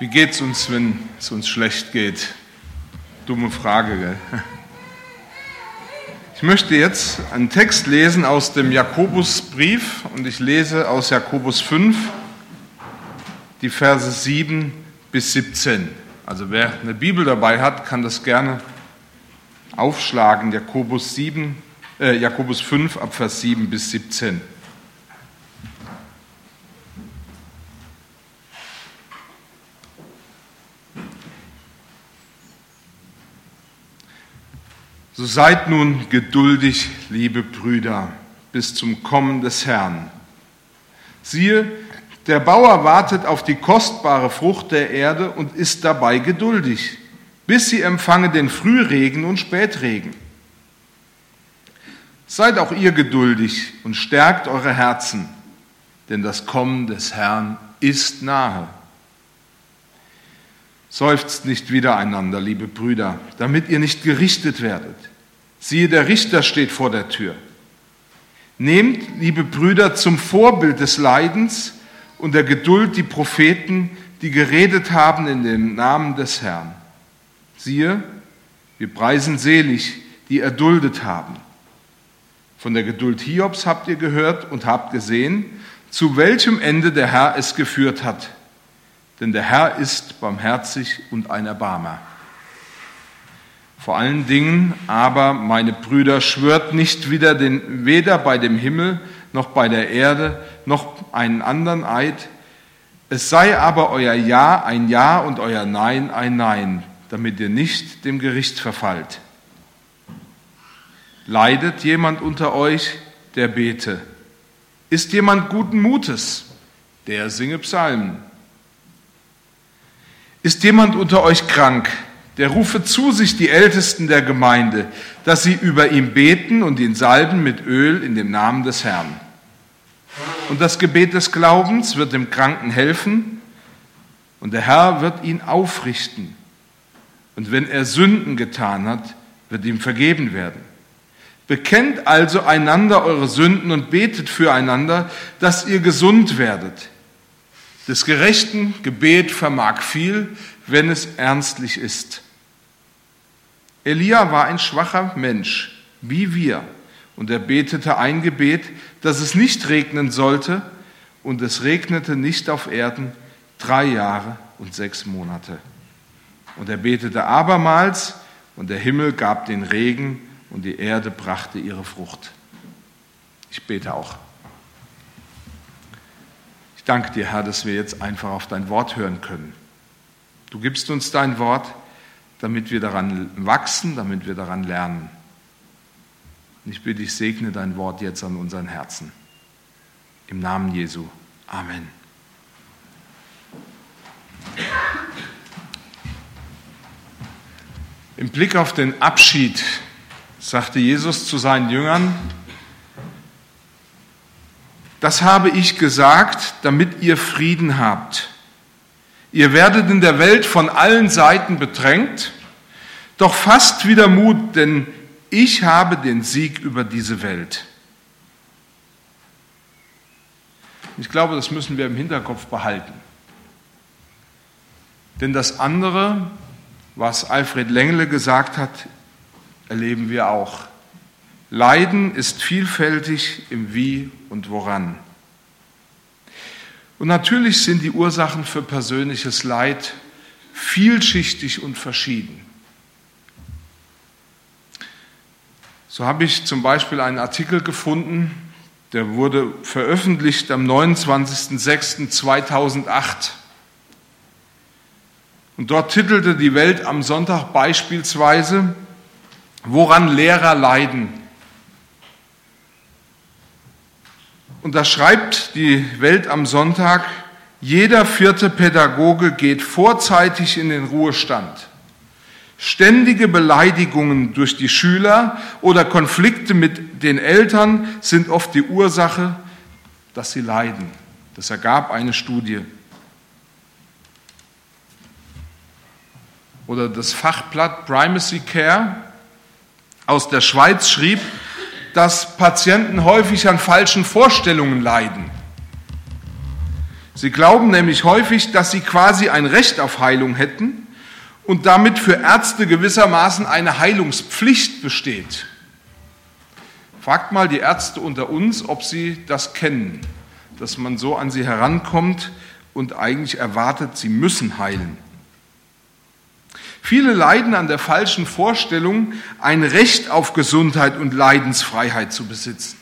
Wie geht's uns, wenn es uns schlecht geht? Dumme Frage, gell? Ich möchte jetzt einen Text lesen aus dem Jakobusbrief und ich lese aus Jakobus 5 die Verse 7 bis 17. Also wer eine Bibel dabei hat, kann das gerne aufschlagen. Jakobus, 7, äh, Jakobus 5 ab Vers 7 bis 17. So seid nun geduldig, liebe Brüder, bis zum Kommen des Herrn. Siehe, der Bauer wartet auf die kostbare Frucht der Erde und ist dabei geduldig, bis sie empfange den Frühregen und Spätregen. Seid auch ihr geduldig und stärkt eure Herzen, denn das Kommen des Herrn ist nahe. Seufzt nicht wiedereinander, liebe Brüder, damit ihr nicht gerichtet werdet. Siehe, der Richter steht vor der Tür. Nehmt, liebe Brüder, zum Vorbild des Leidens und der Geduld die Propheten, die geredet haben in dem Namen des Herrn. Siehe, wir preisen selig, die erduldet haben. Von der Geduld Hiobs habt ihr gehört und habt gesehen, zu welchem Ende der Herr es geführt hat denn der Herr ist barmherzig und ein Erbarmer. Vor allen Dingen aber, meine Brüder, schwört nicht wieder den, weder bei dem Himmel noch bei der Erde noch einen anderen Eid. Es sei aber euer Ja ein Ja und euer Nein ein Nein, damit ihr nicht dem Gericht verfallt. Leidet jemand unter euch, der bete? Ist jemand guten Mutes, der singe Psalmen? Ist jemand unter euch krank, der rufe zu sich die Ältesten der Gemeinde, dass sie über ihn beten und ihn salben mit Öl in dem Namen des Herrn. Und das Gebet des Glaubens wird dem Kranken helfen und der Herr wird ihn aufrichten. Und wenn er Sünden getan hat, wird ihm vergeben werden. Bekennt also einander eure Sünden und betet füreinander, dass ihr gesund werdet. Des gerechten Gebet vermag viel, wenn es ernstlich ist. Elia war ein schwacher Mensch, wie wir, und er betete ein Gebet, dass es nicht regnen sollte, und es regnete nicht auf Erden drei Jahre und sechs Monate. Und er betete abermals, und der Himmel gab den Regen, und die Erde brachte ihre Frucht. Ich bete auch. Ich danke dir, Herr, dass wir jetzt einfach auf dein Wort hören können. Du gibst uns dein Wort, damit wir daran wachsen, damit wir daran lernen. Und ich bitte dich, segne dein Wort jetzt an unseren Herzen. Im Namen Jesu. Amen. Im Blick auf den Abschied sagte Jesus zu seinen Jüngern, das habe ich gesagt, damit ihr Frieden habt. Ihr werdet in der Welt von allen Seiten bedrängt, doch fasst wieder Mut, denn ich habe den Sieg über diese Welt. Ich glaube, das müssen wir im Hinterkopf behalten. Denn das andere, was Alfred Lengle gesagt hat, erleben wir auch. Leiden ist vielfältig im Wie und woran. Und natürlich sind die Ursachen für persönliches Leid vielschichtig und verschieden. So habe ich zum Beispiel einen Artikel gefunden, der wurde veröffentlicht am 29.06.2008. Und dort titelte die Welt am Sonntag beispielsweise, woran Lehrer leiden. Und da schreibt die Welt am Sonntag, jeder vierte Pädagoge geht vorzeitig in den Ruhestand. Ständige Beleidigungen durch die Schüler oder Konflikte mit den Eltern sind oft die Ursache, dass sie leiden. Das ergab eine Studie. Oder das Fachblatt Primacy Care aus der Schweiz schrieb, dass Patienten häufig an falschen Vorstellungen leiden. Sie glauben nämlich häufig, dass sie quasi ein Recht auf Heilung hätten und damit für Ärzte gewissermaßen eine Heilungspflicht besteht. Fragt mal die Ärzte unter uns, ob sie das kennen, dass man so an sie herankommt und eigentlich erwartet, sie müssen heilen. Viele leiden an der falschen Vorstellung, ein Recht auf Gesundheit und Leidensfreiheit zu besitzen.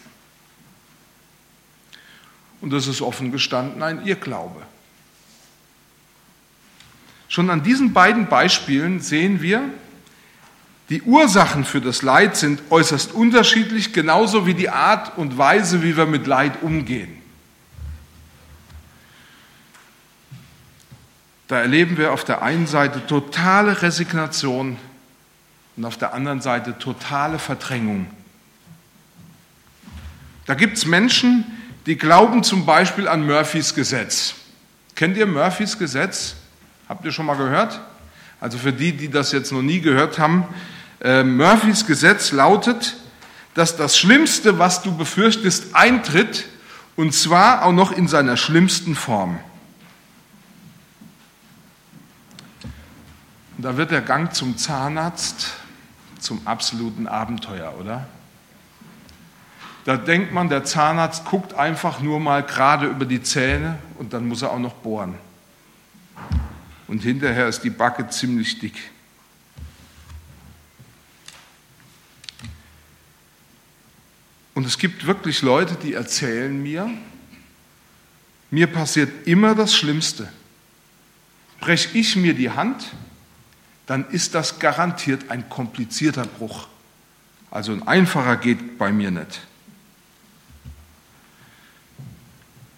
Und das ist offen gestanden ein Irrglaube. Schon an diesen beiden Beispielen sehen wir, die Ursachen für das Leid sind äußerst unterschiedlich, genauso wie die Art und Weise, wie wir mit Leid umgehen. Da erleben wir auf der einen Seite totale Resignation und auf der anderen Seite totale Verdrängung. Da gibt es Menschen, die glauben zum Beispiel an Murphys Gesetz. Kennt ihr Murphys Gesetz? Habt ihr schon mal gehört? Also für die, die das jetzt noch nie gehört haben, äh, Murphys Gesetz lautet, dass das Schlimmste, was du befürchtest, eintritt, und zwar auch noch in seiner schlimmsten Form. Und da wird der Gang zum Zahnarzt zum absoluten Abenteuer, oder? Da denkt man, der Zahnarzt guckt einfach nur mal gerade über die Zähne und dann muss er auch noch bohren. Und hinterher ist die Backe ziemlich dick. Und es gibt wirklich Leute, die erzählen mir, mir passiert immer das Schlimmste. Breche ich mir die Hand, dann ist das garantiert ein komplizierter Bruch. Also ein einfacher geht bei mir nicht.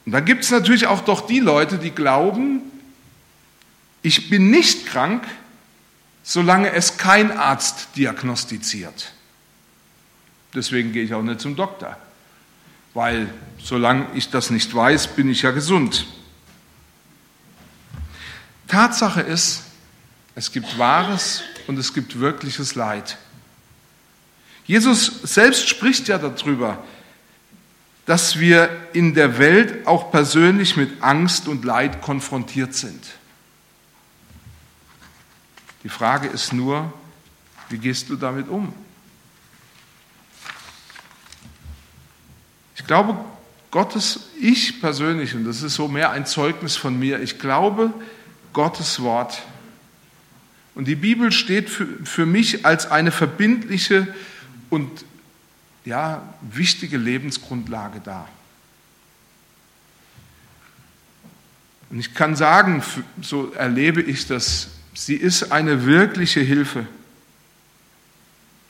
Und dann gibt es natürlich auch doch die Leute, die glauben, ich bin nicht krank, solange es kein Arzt diagnostiziert. Deswegen gehe ich auch nicht zum Doktor, weil solange ich das nicht weiß, bin ich ja gesund. Tatsache ist, es gibt wahres und es gibt wirkliches Leid. Jesus selbst spricht ja darüber, dass wir in der Welt auch persönlich mit Angst und Leid konfrontiert sind. Die Frage ist nur, wie gehst du damit um? Ich glaube, Gottes, ich persönlich, und das ist so mehr ein Zeugnis von mir, ich glaube Gottes Wort. Und die Bibel steht für, für mich als eine verbindliche und ja, wichtige Lebensgrundlage da. Und ich kann sagen, so erlebe ich das, sie ist eine wirkliche Hilfe,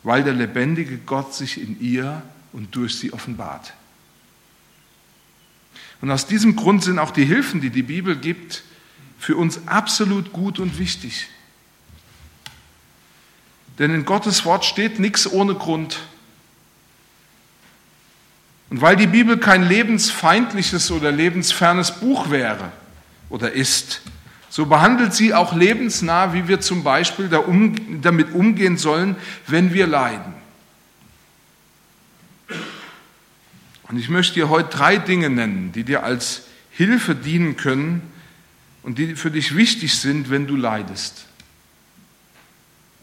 weil der lebendige Gott sich in ihr und durch sie offenbart. Und aus diesem Grund sind auch die Hilfen, die die Bibel gibt, für uns absolut gut und wichtig. Denn in Gottes Wort steht nichts ohne Grund. Und weil die Bibel kein lebensfeindliches oder lebensfernes Buch wäre oder ist, so behandelt sie auch lebensnah, wie wir zum Beispiel damit umgehen sollen, wenn wir leiden. Und ich möchte dir heute drei Dinge nennen, die dir als Hilfe dienen können und die für dich wichtig sind, wenn du leidest.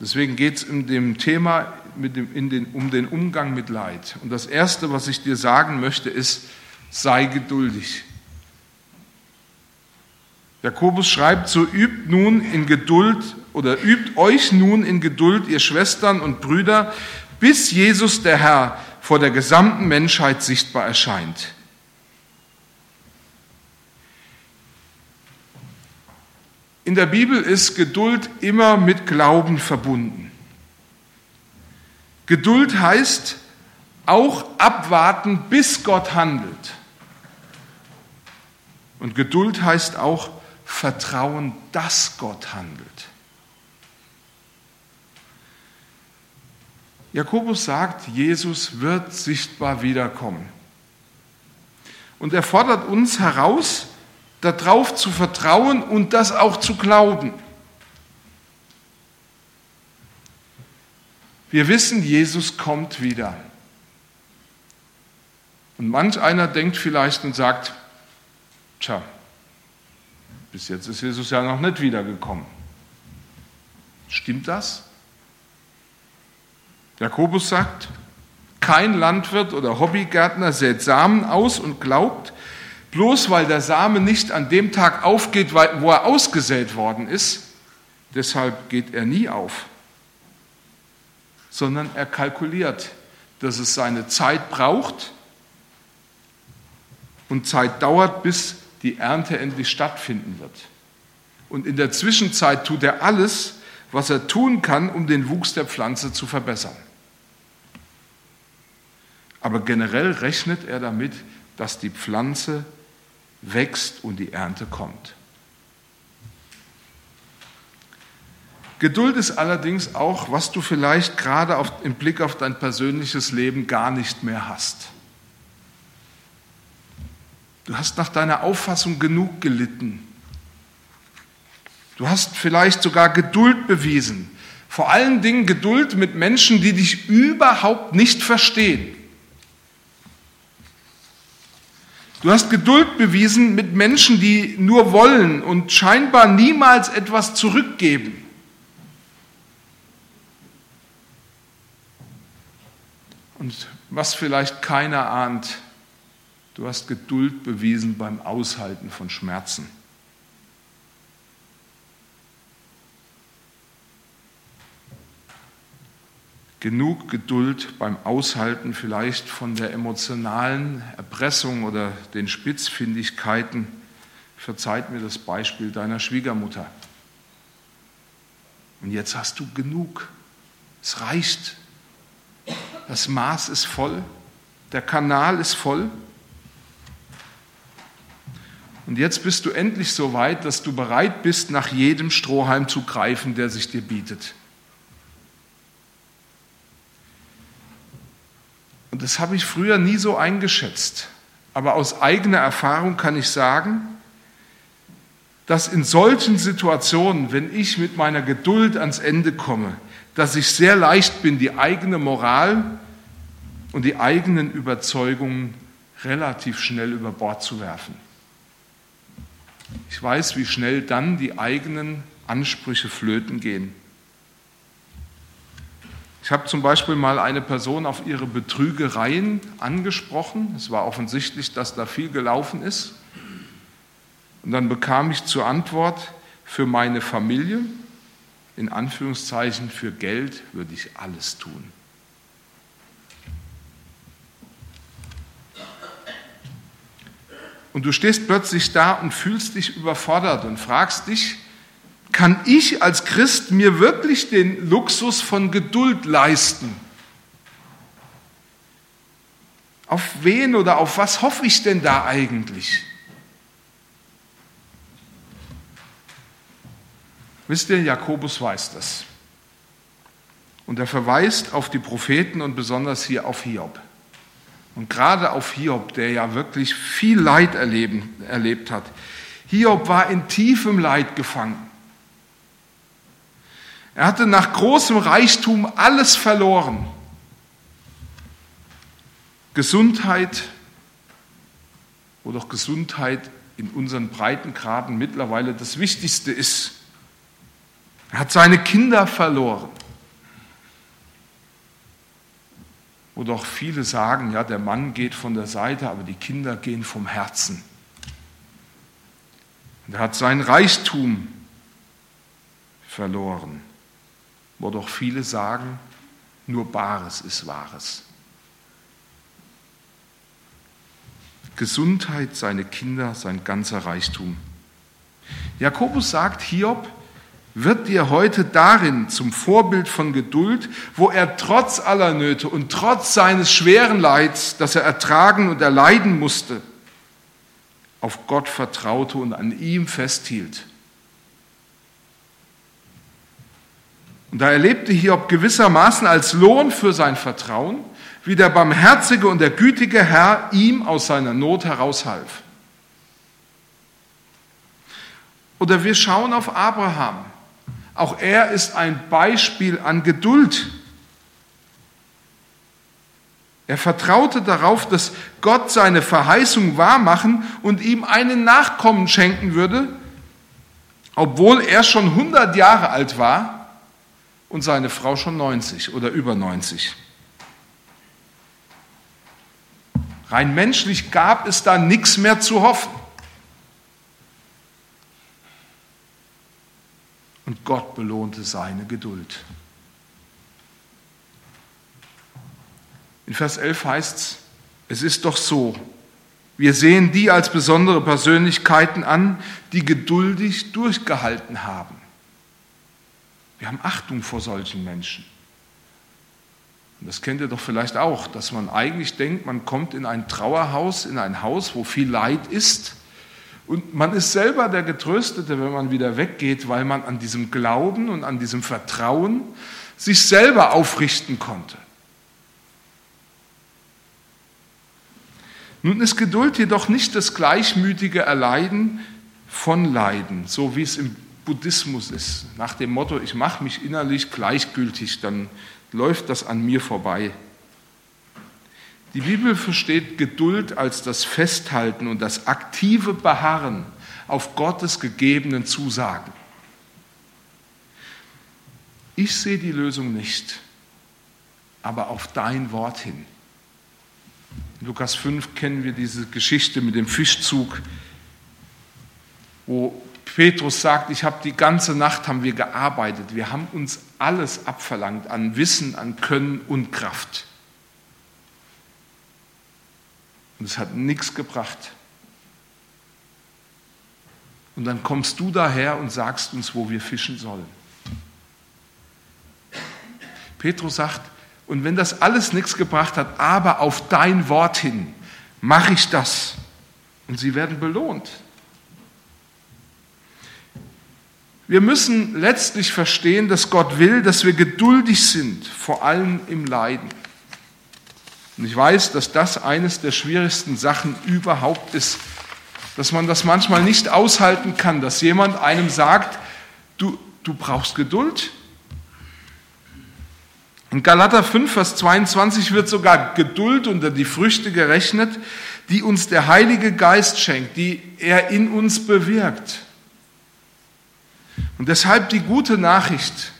Deswegen geht es in dem Thema dem, den, um den Umgang mit Leid. Und das Erste, was ich dir sagen möchte, ist, sei geduldig. Jakobus schreibt, so übt nun in Geduld oder übt euch nun in Geduld, ihr Schwestern und Brüder, bis Jesus der Herr vor der gesamten Menschheit sichtbar erscheint. In der Bibel ist Geduld immer mit Glauben verbunden. Geduld heißt auch abwarten, bis Gott handelt. Und Geduld heißt auch Vertrauen, dass Gott handelt. Jakobus sagt, Jesus wird sichtbar wiederkommen. Und er fordert uns heraus, darauf zu vertrauen und das auch zu glauben. Wir wissen, Jesus kommt wieder. Und manch einer denkt vielleicht und sagt, tja, Bis jetzt ist Jesus ja noch nicht wiedergekommen. Stimmt das? Jakobus sagt, kein Landwirt oder Hobbygärtner sät Samen aus und glaubt, bloß weil der Same nicht an dem Tag aufgeht, wo er ausgesät worden ist, deshalb geht er nie auf, sondern er kalkuliert, dass es seine Zeit braucht und Zeit dauert, bis die Ernte endlich stattfinden wird. Und in der Zwischenzeit tut er alles, was er tun kann, um den Wuchs der Pflanze zu verbessern. Aber generell rechnet er damit, dass die Pflanze wächst und die Ernte kommt. Geduld ist allerdings auch, was du vielleicht gerade auf, im Blick auf dein persönliches Leben gar nicht mehr hast. Du hast nach deiner Auffassung genug gelitten. Du hast vielleicht sogar Geduld bewiesen. Vor allen Dingen Geduld mit Menschen, die dich überhaupt nicht verstehen. Du hast Geduld bewiesen mit Menschen, die nur wollen und scheinbar niemals etwas zurückgeben. Und was vielleicht keiner ahnt, Du hast Geduld bewiesen beim Aushalten von Schmerzen. Genug Geduld beim Aushalten vielleicht von der emotionalen Erpressung oder den Spitzfindigkeiten. Verzeiht mir das Beispiel deiner Schwiegermutter. Und jetzt hast du genug. Es reicht. Das Maß ist voll. Der Kanal ist voll. Und jetzt bist du endlich so weit, dass du bereit bist, nach jedem Strohhalm zu greifen, der sich dir bietet. Das habe ich früher nie so eingeschätzt. Aber aus eigener Erfahrung kann ich sagen, dass in solchen Situationen, wenn ich mit meiner Geduld ans Ende komme, dass ich sehr leicht bin, die eigene Moral und die eigenen Überzeugungen relativ schnell über Bord zu werfen. Ich weiß, wie schnell dann die eigenen Ansprüche flöten gehen. Ich habe zum Beispiel mal eine Person auf ihre Betrügereien angesprochen. Es war offensichtlich, dass da viel gelaufen ist. Und dann bekam ich zur Antwort, für meine Familie, in Anführungszeichen für Geld, würde ich alles tun. Und du stehst plötzlich da und fühlst dich überfordert und fragst dich, kann ich als Christ mir wirklich den Luxus von Geduld leisten? Auf wen oder auf was hoffe ich denn da eigentlich? Wisst ihr, Jakobus weiß das. Und er verweist auf die Propheten und besonders hier auf Hiob. Und gerade auf Hiob, der ja wirklich viel Leid erleben, erlebt hat. Hiob war in tiefem Leid gefangen. Er hatte nach großem Reichtum alles verloren. Gesundheit, wo doch Gesundheit in unseren Breitengraden mittlerweile das Wichtigste ist. Er hat seine Kinder verloren. wo doch viele sagen, ja, der Mann geht von der Seite, aber die Kinder gehen vom Herzen. Und er hat sein Reichtum verloren, wo doch viele sagen, nur Bares ist Wahres. Gesundheit, seine Kinder, sein ganzer Reichtum. Jakobus sagt, Hiob wird dir heute darin zum Vorbild von Geduld, wo er trotz aller Nöte und trotz seines schweren Leids, das er ertragen und erleiden musste, auf Gott vertraute und an ihm festhielt. Und da erlebte Hiob gewissermaßen als Lohn für sein Vertrauen, wie der barmherzige und der gütige Herr ihm aus seiner Not heraushalf. Oder wir schauen auf Abraham, auch er ist ein Beispiel an Geduld. Er vertraute darauf, dass Gott seine Verheißung wahrmachen und ihm einen Nachkommen schenken würde, obwohl er schon 100 Jahre alt war und seine Frau schon 90 oder über 90. Rein menschlich gab es da nichts mehr zu hoffen. Und Gott belohnte seine Geduld. In Vers 11 heißt es, es ist doch so, wir sehen die als besondere Persönlichkeiten an, die geduldig durchgehalten haben. Wir haben Achtung vor solchen Menschen. Und das kennt ihr doch vielleicht auch, dass man eigentlich denkt, man kommt in ein Trauerhaus, in ein Haus, wo viel Leid ist. Und man ist selber der Getröstete, wenn man wieder weggeht, weil man an diesem Glauben und an diesem Vertrauen sich selber aufrichten konnte. Nun ist Geduld jedoch nicht das gleichmütige Erleiden von Leiden, so wie es im Buddhismus ist, nach dem Motto, ich mache mich innerlich gleichgültig, dann läuft das an mir vorbei. Die Bibel versteht Geduld als das Festhalten und das aktive Beharren auf Gottes gegebenen Zusagen. Ich sehe die Lösung nicht, aber auf dein Wort hin. In Lukas 5 kennen wir diese Geschichte mit dem Fischzug, wo Petrus sagt, ich habe die ganze Nacht haben wir gearbeitet, wir haben uns alles abverlangt an Wissen, an Können und Kraft. Und es hat nichts gebracht. Und dann kommst du daher und sagst uns, wo wir fischen sollen. Petrus sagt, und wenn das alles nichts gebracht hat, aber auf dein Wort hin, mache ich das. Und sie werden belohnt. Wir müssen letztlich verstehen, dass Gott will, dass wir geduldig sind, vor allem im Leiden. Und ich weiß, dass das eines der schwierigsten Sachen überhaupt ist, dass man das manchmal nicht aushalten kann, dass jemand einem sagt, du, du brauchst Geduld, in Galater 5, Vers 22 wird sogar Geduld unter die Früchte gerechnet, die uns der Heilige Geist schenkt, die er in uns bewirkt. Und deshalb die gute Nachricht.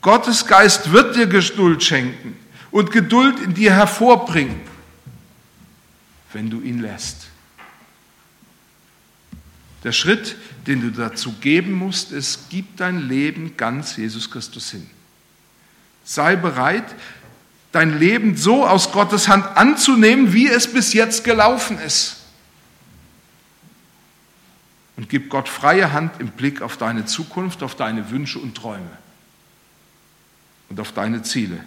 Gottes Geist wird dir Geduld schenken und Geduld in dir hervorbringen, wenn du ihn lässt. Der Schritt, den du dazu geben musst, ist, gib dein Leben ganz Jesus Christus hin. Sei bereit, dein Leben so aus Gottes Hand anzunehmen, wie es bis jetzt gelaufen ist. Und gib Gott freie Hand im Blick auf deine Zukunft, auf deine Wünsche und Träume und auf deine Ziele.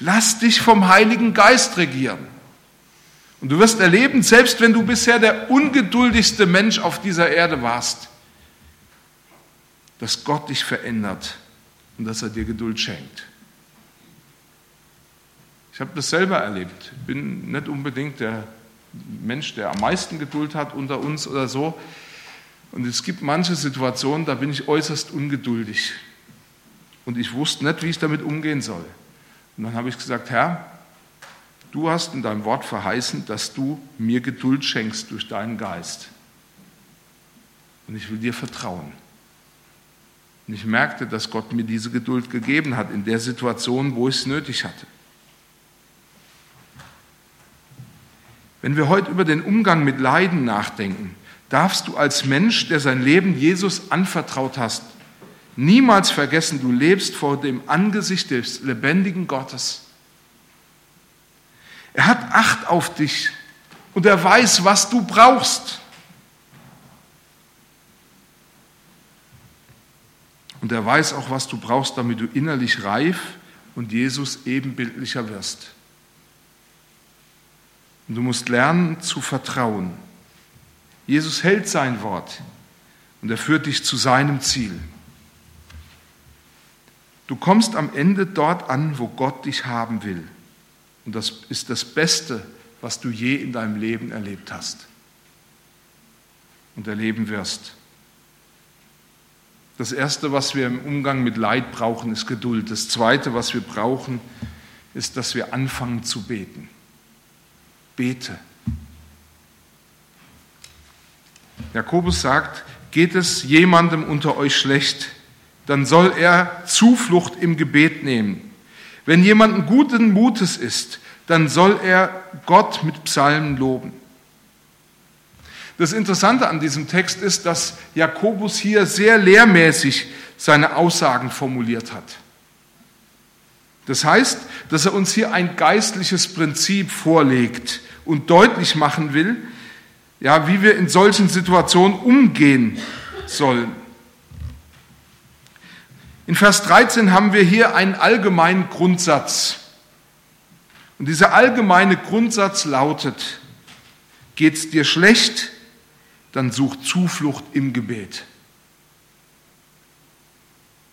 Lass dich vom Heiligen Geist regieren. Und du wirst erleben, selbst wenn du bisher der ungeduldigste Mensch auf dieser Erde warst, dass Gott dich verändert und dass er dir Geduld schenkt. Ich habe das selber erlebt. Ich bin nicht unbedingt der Mensch, der am meisten Geduld hat unter uns oder so. Und es gibt manche Situationen, da bin ich äußerst ungeduldig. Und ich wusste nicht, wie ich damit umgehen soll. Und dann habe ich gesagt, Herr, du hast in deinem Wort verheißen, dass du mir Geduld schenkst durch deinen Geist. Und ich will dir vertrauen. Und ich merkte, dass Gott mir diese Geduld gegeben hat in der Situation, wo ich es nötig hatte. Wenn wir heute über den Umgang mit Leiden nachdenken, darfst du als Mensch, der sein Leben Jesus anvertraut hast, niemals vergessen, du lebst vor dem Angesicht des lebendigen Gottes. Er hat Acht auf dich und er weiß, was du brauchst. Und er weiß auch, was du brauchst, damit du innerlich reif und Jesus ebenbildlicher wirst. Und du musst lernen zu vertrauen. Jesus hält sein Wort und er führt dich zu seinem Ziel. Du kommst am Ende dort an, wo Gott dich haben will. Und das ist das Beste, was du je in deinem Leben erlebt hast und erleben wirst. Das Erste, was wir im Umgang mit Leid brauchen, ist Geduld. Das Zweite, was wir brauchen, ist, dass wir anfangen zu beten. Bete. Jakobus sagt, geht es jemandem unter euch schlecht, dann soll er Zuflucht im Gebet nehmen. Wenn jemand guten Mutes ist, dann soll er Gott mit Psalmen loben. Das Interessante an diesem Text ist, dass Jakobus hier sehr lehrmäßig seine Aussagen formuliert hat. Das heißt, dass er uns hier ein geistliches Prinzip vorlegt und deutlich machen will, ja, wie wir in solchen Situationen umgehen sollen. In Vers 13 haben wir hier einen allgemeinen Grundsatz. Und dieser allgemeine Grundsatz lautet, geht es dir schlecht, dann such Zuflucht im Gebet.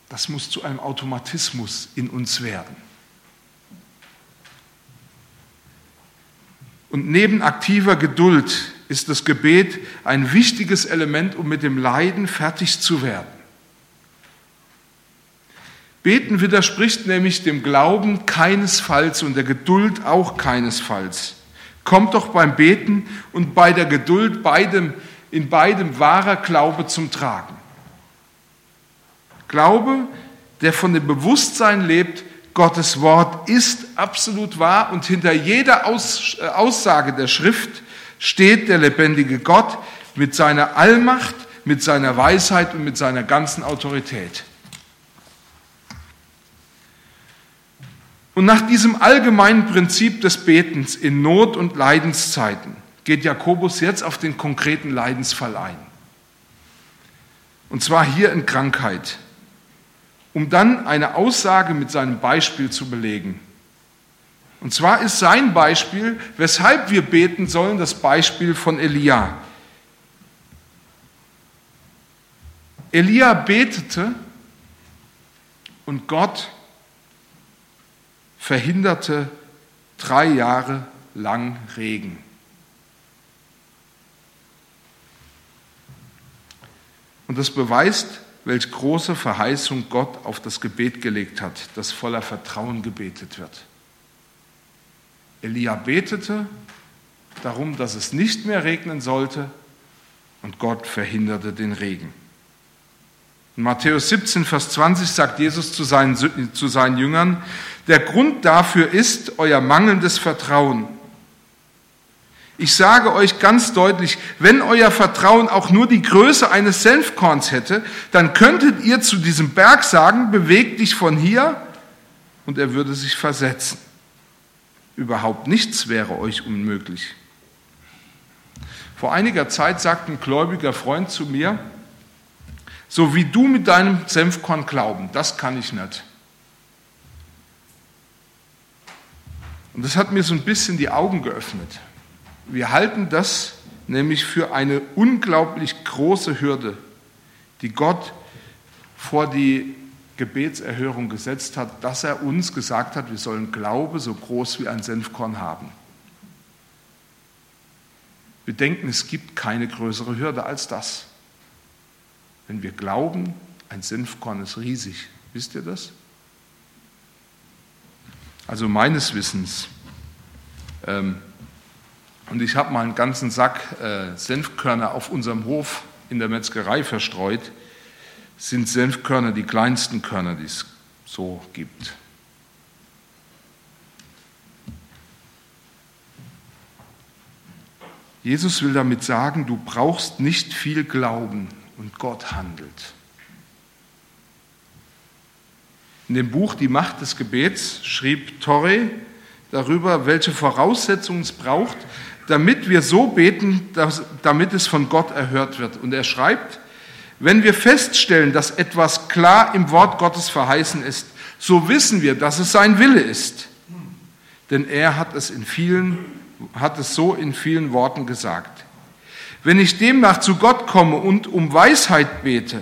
Das muss zu einem Automatismus in uns werden. Und neben aktiver Geduld ist das Gebet ein wichtiges Element, um mit dem Leiden fertig zu werden. Beten widerspricht nämlich dem Glauben keinesfalls und der Geduld auch keinesfalls. Kommt doch beim Beten und bei der Geduld beidem, in beidem wahrer Glaube zum Tragen. Glaube, der von dem Bewusstsein lebt, Gottes Wort ist absolut wahr und hinter jeder äh, Aussage der Schrift steht der lebendige Gott mit seiner Allmacht, mit seiner Weisheit und mit seiner ganzen Autorität. Und nach diesem allgemeinen Prinzip des Betens in Not- und Leidenszeiten geht Jakobus jetzt auf den konkreten Leidensfall ein. Und zwar hier in Krankheit, um dann eine Aussage mit seinem Beispiel zu belegen. Und zwar ist sein Beispiel, weshalb wir beten sollen, das Beispiel von Elia. Elia betete und Gott verhinderte drei Jahre lang Regen. Und das beweist, welch große Verheißung Gott auf das Gebet gelegt hat, das voller Vertrauen gebetet wird. Elia betete darum, dass es nicht mehr regnen sollte und Gott verhinderte den Regen. In Matthäus 17, Vers 20 sagt Jesus zu seinen, zu seinen Jüngern, der Grund dafür ist euer mangelndes Vertrauen. Ich sage euch ganz deutlich, wenn euer Vertrauen auch nur die Größe eines Senfkorns hätte, dann könntet ihr zu diesem Berg sagen, beweg dich von hier und er würde sich versetzen. Überhaupt nichts wäre euch unmöglich. Vor einiger Zeit sagte ein gläubiger Freund zu mir, so wie du mit deinem Senfkorn glauben, das kann ich nicht. Und das hat mir so ein bisschen die Augen geöffnet. Wir halten das nämlich für eine unglaublich große Hürde, die Gott vor die Gebetserhörung gesetzt hat, dass er uns gesagt hat, wir sollen Glaube so groß wie ein Senfkorn haben. Wir denken, es gibt keine größere Hürde als das. Wenn wir glauben, ein Senfkorn ist riesig. Wisst ihr das? Also meines Wissens. Ähm, und ich habe mal einen ganzen Sack äh, Senfkörner auf unserem Hof in der Metzgerei verstreut. Sind Senfkörner die kleinsten Körner, die es so gibt. Jesus will damit sagen, du brauchst nicht viel Glauben, und Gott handelt. In dem Buch Die Macht des Gebets schrieb Torre darüber, welche Voraussetzungen es braucht, damit wir so beten, dass, damit es von Gott erhört wird. Und er schreibt, wenn wir feststellen, dass etwas klar im Wort Gottes verheißen ist, so wissen wir, dass es sein Wille ist. Denn er hat es in vielen, hat es so in vielen Worten gesagt. Wenn ich demnach zu Gott komme und um Weisheit bete,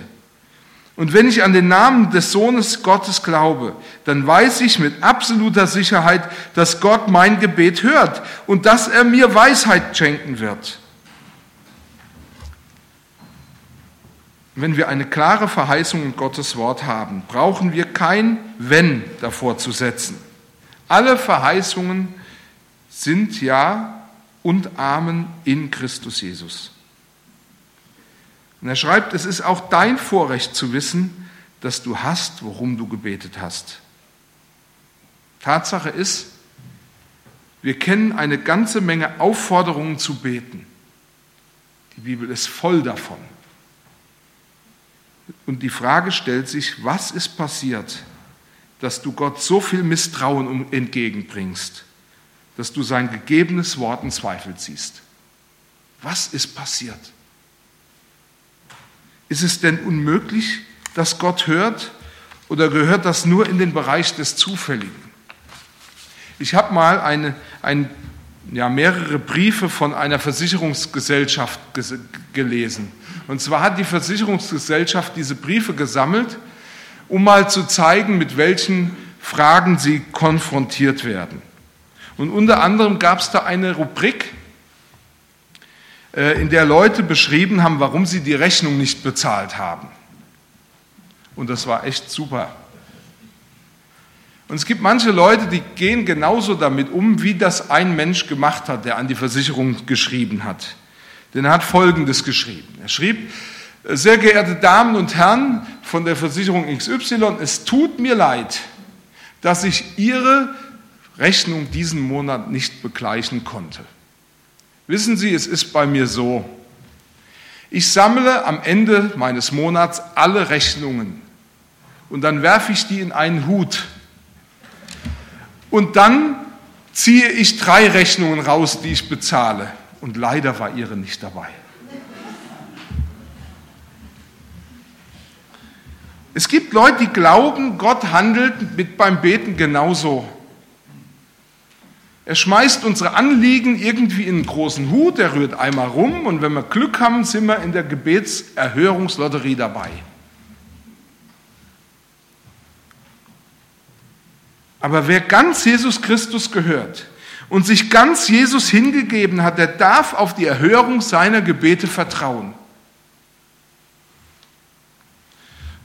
und wenn ich an den Namen des Sohnes Gottes glaube, dann weiß ich mit absoluter Sicherheit, dass Gott mein Gebet hört und dass er mir Weisheit schenken wird. Wenn wir eine klare Verheißung in Gottes Wort haben, brauchen wir kein Wenn davor zu setzen. Alle Verheißungen sind Ja und Amen in Christus Jesus. Und er schreibt, es ist auch dein Vorrecht zu wissen, dass du hast, worum du gebetet hast. Tatsache ist, wir kennen eine ganze Menge Aufforderungen zu beten. Die Bibel ist voll davon. Und die Frage stellt sich, was ist passiert, dass du Gott so viel Misstrauen entgegenbringst, dass du sein gegebenes Wort in Zweifel ziehst? Was ist passiert? Ist es denn unmöglich, dass Gott hört oder gehört das nur in den Bereich des Zufälligen? Ich habe mal eine, ein, ja, mehrere Briefe von einer Versicherungsgesellschaft gelesen. Und zwar hat die Versicherungsgesellschaft diese Briefe gesammelt, um mal zu zeigen, mit welchen Fragen sie konfrontiert werden. Und unter anderem gab es da eine Rubrik, äh, in der Leute beschrieben haben, warum sie die Rechnung nicht bezahlt haben. Und das war echt super. Und es gibt manche Leute, die gehen genauso damit um, wie das ein Mensch gemacht hat, der an die Versicherung geschrieben hat. Denn er hat Folgendes geschrieben. Er schrieb, sehr geehrte Damen und Herren von der Versicherung XY, es tut mir leid, dass ich Ihre Rechnung diesen Monat nicht begleichen konnte. Wissen Sie, es ist bei mir so, ich sammle am Ende meines Monats alle Rechnungen und dann werfe ich die in einen Hut und dann ziehe ich drei Rechnungen raus, die ich bezahle. Und leider war ihre nicht dabei. Es gibt Leute, die glauben, Gott handelt mit beim Beten genauso. Er schmeißt unsere Anliegen irgendwie in einen großen Hut, er rührt einmal rum und wenn wir Glück haben, sind wir in der Gebetserhörungslotterie dabei. Aber wer ganz Jesus Christus gehört und sich ganz Jesus hingegeben hat, der darf auf die Erhörung seiner Gebete vertrauen.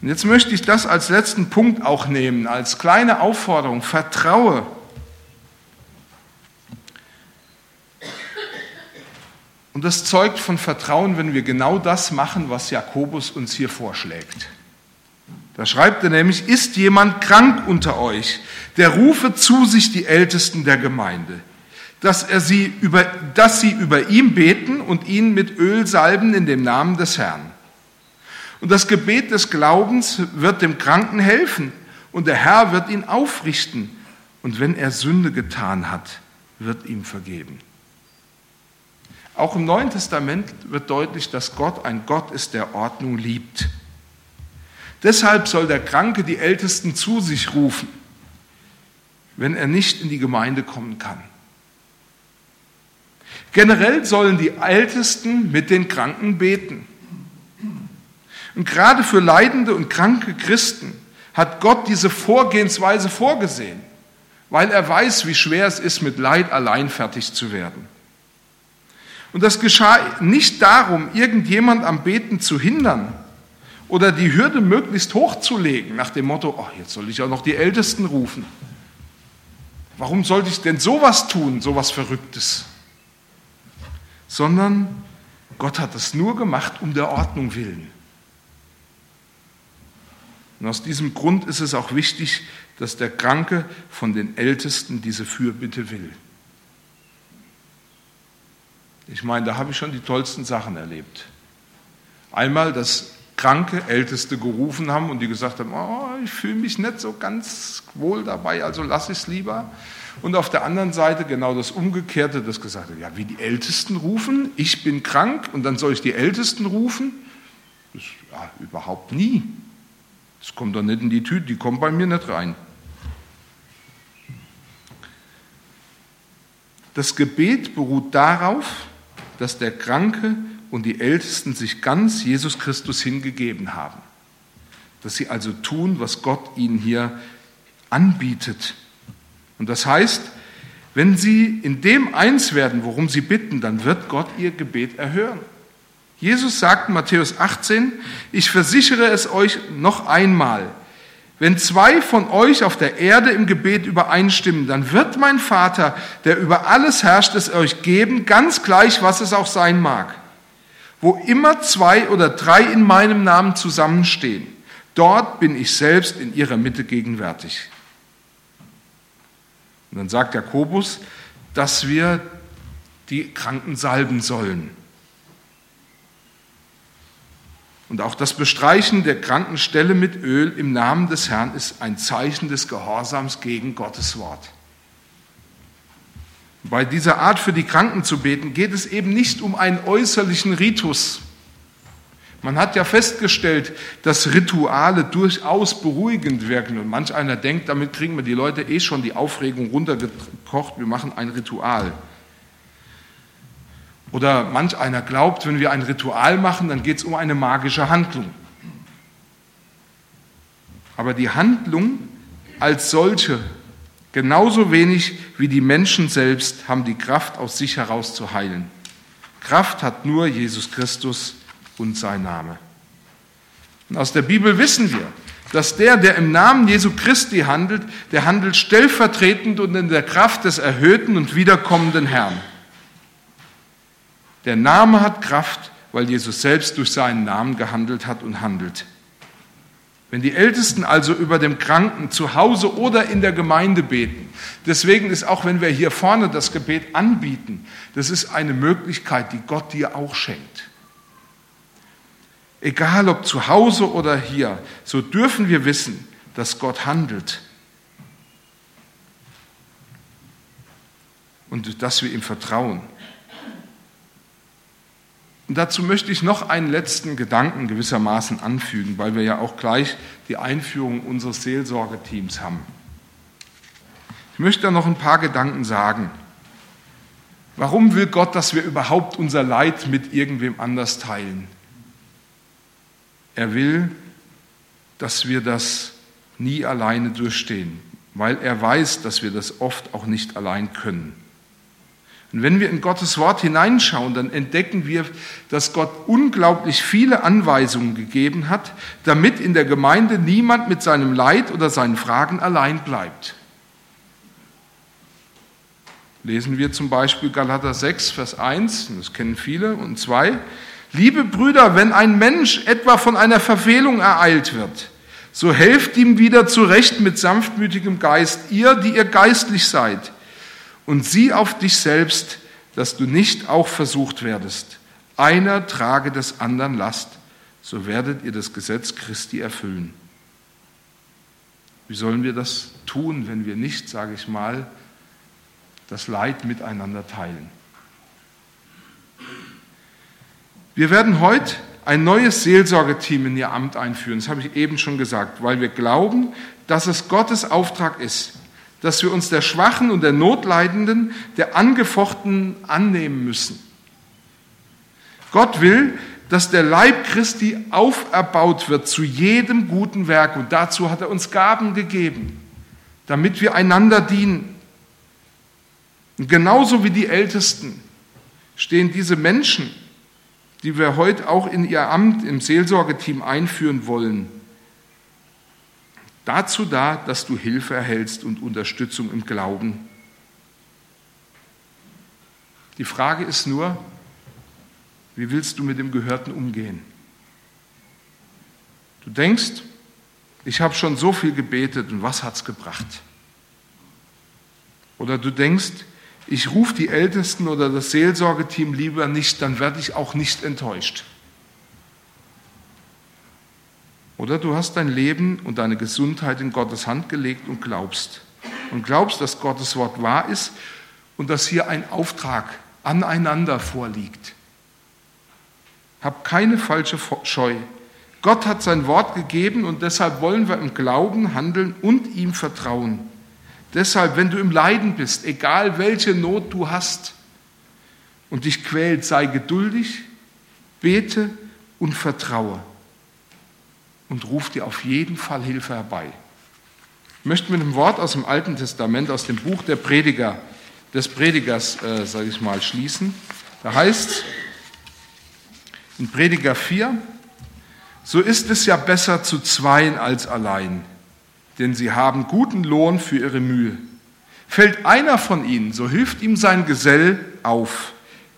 Und jetzt möchte ich das als letzten Punkt auch nehmen, als kleine Aufforderung. Vertraue. Und das zeugt von Vertrauen, wenn wir genau das machen, was Jakobus uns hier vorschlägt. Da schreibt er nämlich, ist jemand krank unter euch, der rufe zu sich die Ältesten der Gemeinde, dass, er sie über, dass sie über ihm beten und ihn mit Öl salben in dem Namen des Herrn. Und das Gebet des Glaubens wird dem Kranken helfen und der Herr wird ihn aufrichten. Und wenn er Sünde getan hat, wird ihm vergeben. Auch im Neuen Testament wird deutlich, dass Gott ein Gott ist, der Ordnung liebt. Deshalb soll der Kranke die Ältesten zu sich rufen, wenn er nicht in die Gemeinde kommen kann. Generell sollen die Ältesten mit den Kranken beten. Und gerade für leidende und kranke Christen hat Gott diese Vorgehensweise vorgesehen, weil er weiß, wie schwer es ist, mit Leid allein fertig zu werden. Und das geschah nicht darum, irgendjemand am Beten zu hindern, oder die Hürde möglichst hochzulegen, nach dem Motto, oh, jetzt soll ich auch noch die Ältesten rufen. Warum sollte ich denn sowas tun, sowas Verrücktes? Sondern Gott hat es nur gemacht um der Ordnung willen. Und aus diesem Grund ist es auch wichtig, dass der Kranke von den Ältesten diese Fürbitte will. Ich meine, da habe ich schon die tollsten Sachen erlebt. Einmal, dass kranke Älteste gerufen haben und die gesagt haben, oh, ich fühle mich nicht so ganz wohl dabei, also lass es lieber. Und auf der anderen Seite genau das Umgekehrte, das gesagt hat, ja, wie die Ältesten rufen, ich bin krank und dann soll ich die Ältesten rufen? Das, ja, überhaupt nie. Das kommt doch nicht in die Tüte, die kommt bei mir nicht rein. Das Gebet beruht darauf, dass der Kranke und die Ältesten sich ganz Jesus Christus hingegeben haben. Dass sie also tun, was Gott ihnen hier anbietet. Und das heißt, wenn sie in dem eins werden, worum sie bitten, dann wird Gott ihr Gebet erhören. Jesus sagt in Matthäus 18, ich versichere es euch noch einmal, wenn zwei von euch auf der Erde im Gebet übereinstimmen, dann wird mein Vater, der über alles herrscht, es euch geben, ganz gleich, was es auch sein mag. Wo immer zwei oder drei in meinem Namen zusammenstehen, dort bin ich selbst in ihrer Mitte gegenwärtig. Und dann sagt Jakobus, dass wir die Kranken salben sollen. Und auch das Bestreichen der Krankenstelle mit Öl im Namen des Herrn ist ein Zeichen des Gehorsams gegen Gottes Wort. Bei dieser Art für die Kranken zu beten geht es eben nicht um einen äußerlichen Ritus. Man hat ja festgestellt, dass Rituale durchaus beruhigend wirken. Und manch einer denkt, damit kriegen wir die Leute eh schon die Aufregung runtergekocht, wir machen ein Ritual. Oder manch einer glaubt, wenn wir ein Ritual machen, dann geht es um eine magische Handlung. Aber die Handlung als solche, genauso wenig wie die Menschen selbst, haben die Kraft aus sich heraus zu heilen. Kraft hat nur Jesus Christus und sein Name. Und aus der Bibel wissen wir, dass der, der im Namen Jesu Christi handelt, der handelt stellvertretend und in der Kraft des erhöhten und wiederkommenden Herrn. Der Name hat Kraft, weil Jesus selbst durch seinen Namen gehandelt hat und handelt. Wenn die Ältesten also über dem Kranken zu Hause oder in der Gemeinde beten, deswegen ist auch, wenn wir hier vorne das Gebet anbieten, das ist eine Möglichkeit, die Gott dir auch schenkt. Egal ob zu Hause oder hier, so dürfen wir wissen, dass Gott handelt und dass wir ihm vertrauen. Und dazu möchte ich noch einen letzten Gedanken gewissermaßen anfügen, weil wir ja auch gleich die Einführung unseres Seelsorgeteams haben. Ich möchte da noch ein paar Gedanken sagen. Warum will Gott, dass wir überhaupt unser Leid mit irgendwem anders teilen? Er will, dass wir das nie alleine durchstehen, weil er weiß, dass wir das oft auch nicht allein können. Und wenn wir in Gottes Wort hineinschauen, dann entdecken wir, dass Gott unglaublich viele Anweisungen gegeben hat, damit in der Gemeinde niemand mit seinem Leid oder seinen Fragen allein bleibt. Lesen wir zum Beispiel Galater 6, Vers 1, das kennen viele, und 2. Liebe Brüder, wenn ein Mensch etwa von einer Verfehlung ereilt wird, so helft ihm wieder zurecht mit sanftmütigem Geist, ihr, die ihr geistlich seid und sieh auf dich selbst, dass du nicht auch versucht werdest. Einer trage des anderen Last, so werdet ihr das Gesetz Christi erfüllen. Wie sollen wir das tun, wenn wir nicht, sage ich mal, das Leid miteinander teilen? Wir werden heute ein neues Seelsorgeteam in Ihr Amt einführen. Das habe ich eben schon gesagt, weil wir glauben, dass es Gottes Auftrag ist, dass wir uns der Schwachen und der Notleidenden, der Angefochten annehmen müssen. Gott will, dass der Leib Christi auferbaut wird zu jedem guten Werk. Und dazu hat er uns Gaben gegeben, damit wir einander dienen. Und genauso wie die Ältesten stehen diese Menschen, die wir heute auch in ihr Amt im Seelsorgeteam einführen wollen, dazu da, dass du Hilfe erhältst und Unterstützung im Glauben. Die Frage ist nur, wie willst du mit dem Gehörten umgehen? Du denkst, ich habe schon so viel gebetet und was hat es gebracht? Oder du denkst, ich rufe die Ältesten oder das Seelsorgeteam lieber nicht, dann werde ich auch nicht enttäuscht. Oder du hast dein Leben und deine Gesundheit in Gottes Hand gelegt und glaubst. Und glaubst, dass Gottes Wort wahr ist und dass hier ein Auftrag aneinander vorliegt. Hab keine falsche Scheu. Gott hat sein Wort gegeben und deshalb wollen wir im Glauben handeln und ihm vertrauen. Deshalb, wenn du im Leiden bist, egal welche Not du hast und dich quält, sei geduldig, bete und vertraue und ruft dir auf jeden Fall Hilfe herbei. Ich möchte mit einem Wort aus dem Alten Testament, aus dem Buch der Prediger, des Predigers, äh, sage ich mal, schließen. Da heißt in Prediger 4, so ist es ja besser zu zweien als allein, denn sie haben guten Lohn für ihre Mühe. Fällt einer von ihnen, so hilft ihm sein Gesell auf.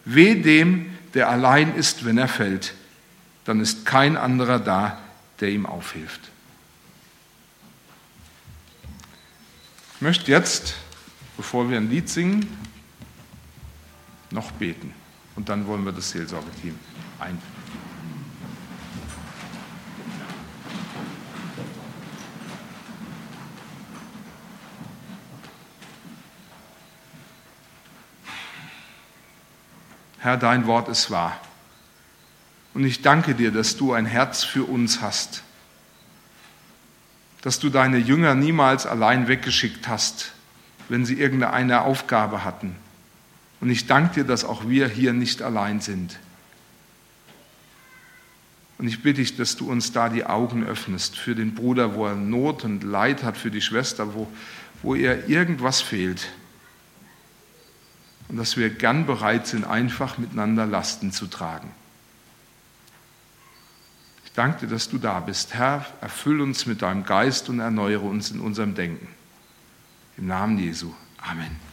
Weh dem, der allein ist, wenn er fällt, dann ist kein anderer da, der ihm aufhilft. Ich möchte jetzt, bevor wir ein Lied singen, noch beten. Und dann wollen wir das Seelsorgeteam ein. Herr, dein Wort ist wahr. Und ich danke dir, dass du ein Herz für uns hast, dass du deine Jünger niemals allein weggeschickt hast, wenn sie irgendeine Aufgabe hatten. Und ich danke dir, dass auch wir hier nicht allein sind. Und ich bitte dich, dass du uns da die Augen öffnest für den Bruder, wo er Not und Leid hat, für die Schwester, wo, wo ihr irgendwas fehlt und dass wir gern bereit sind, einfach miteinander Lasten zu tragen. Ich danke dir, dass du da bist. Herr, erfüll uns mit deinem Geist und erneuere uns in unserem Denken. Im Namen Jesu. Amen.